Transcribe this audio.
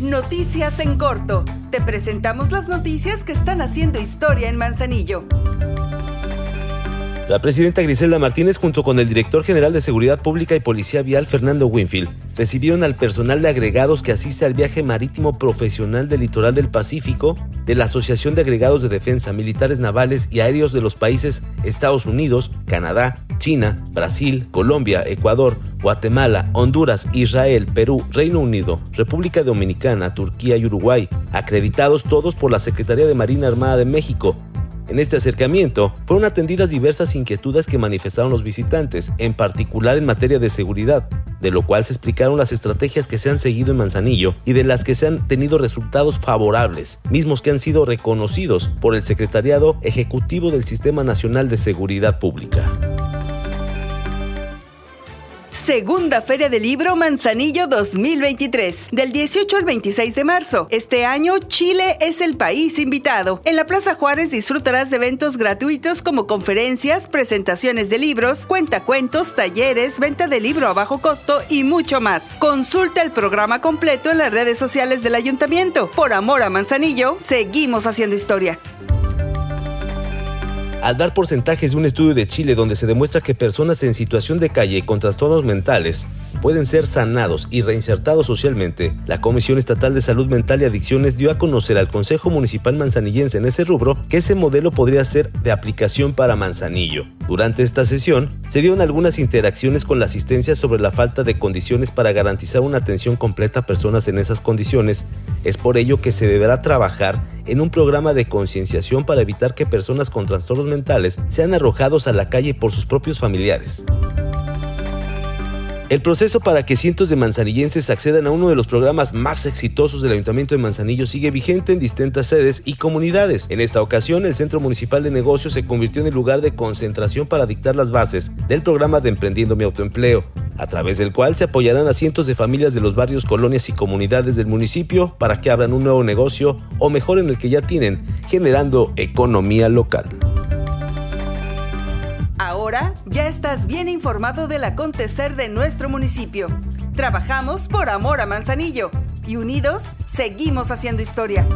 Noticias en corto. Te presentamos las noticias que están haciendo historia en Manzanillo. La presidenta Griselda Martínez junto con el director general de Seguridad Pública y Policía Vial Fernando Winfield recibieron al personal de agregados que asiste al viaje marítimo profesional del litoral del Pacífico de la Asociación de Agregados de Defensa Militares Navales y Aéreos de los países Estados Unidos, Canadá, China, Brasil, Colombia, Ecuador, Guatemala, Honduras, Israel, Perú, Reino Unido, República Dominicana, Turquía y Uruguay, acreditados todos por la Secretaría de Marina Armada de México, en este acercamiento fueron atendidas diversas inquietudes que manifestaron los visitantes, en particular en materia de seguridad, de lo cual se explicaron las estrategias que se han seguido en Manzanillo y de las que se han tenido resultados favorables, mismos que han sido reconocidos por el Secretariado Ejecutivo del Sistema Nacional de Seguridad Pública. Segunda Feria del Libro Manzanillo 2023, del 18 al 26 de marzo. Este año Chile es el país invitado. En la Plaza Juárez disfrutarás de eventos gratuitos como conferencias, presentaciones de libros, cuentacuentos, talleres, venta de libro a bajo costo y mucho más. Consulta el programa completo en las redes sociales del ayuntamiento. Por amor a Manzanillo, seguimos haciendo historia al dar porcentajes de un estudio de Chile donde se demuestra que personas en situación de calle con trastornos mentales pueden ser sanados y reinsertados socialmente, la Comisión Estatal de Salud Mental y Adicciones dio a conocer al Consejo Municipal Manzanillense en ese rubro que ese modelo podría ser de aplicación para Manzanillo. Durante esta sesión, se dieron algunas interacciones con la asistencia sobre la falta de condiciones para garantizar una atención completa a personas en esas condiciones. Es por ello que se deberá trabajar en un programa de concienciación para evitar que personas con trastornos mentales sean arrojados a la calle por sus propios familiares. El proceso para que cientos de manzanillenses accedan a uno de los programas más exitosos del Ayuntamiento de Manzanillo sigue vigente en distintas sedes y comunidades. En esta ocasión, el Centro Municipal de Negocios se convirtió en el lugar de concentración para dictar las bases del programa de Emprendiendo mi Autoempleo, a través del cual se apoyarán a cientos de familias de los barrios, colonias y comunidades del municipio para que abran un nuevo negocio o mejoren el que ya tienen, generando economía local. Ahora ya estás bien informado del acontecer de nuestro municipio. Trabajamos por amor a Manzanillo y unidos seguimos haciendo historia.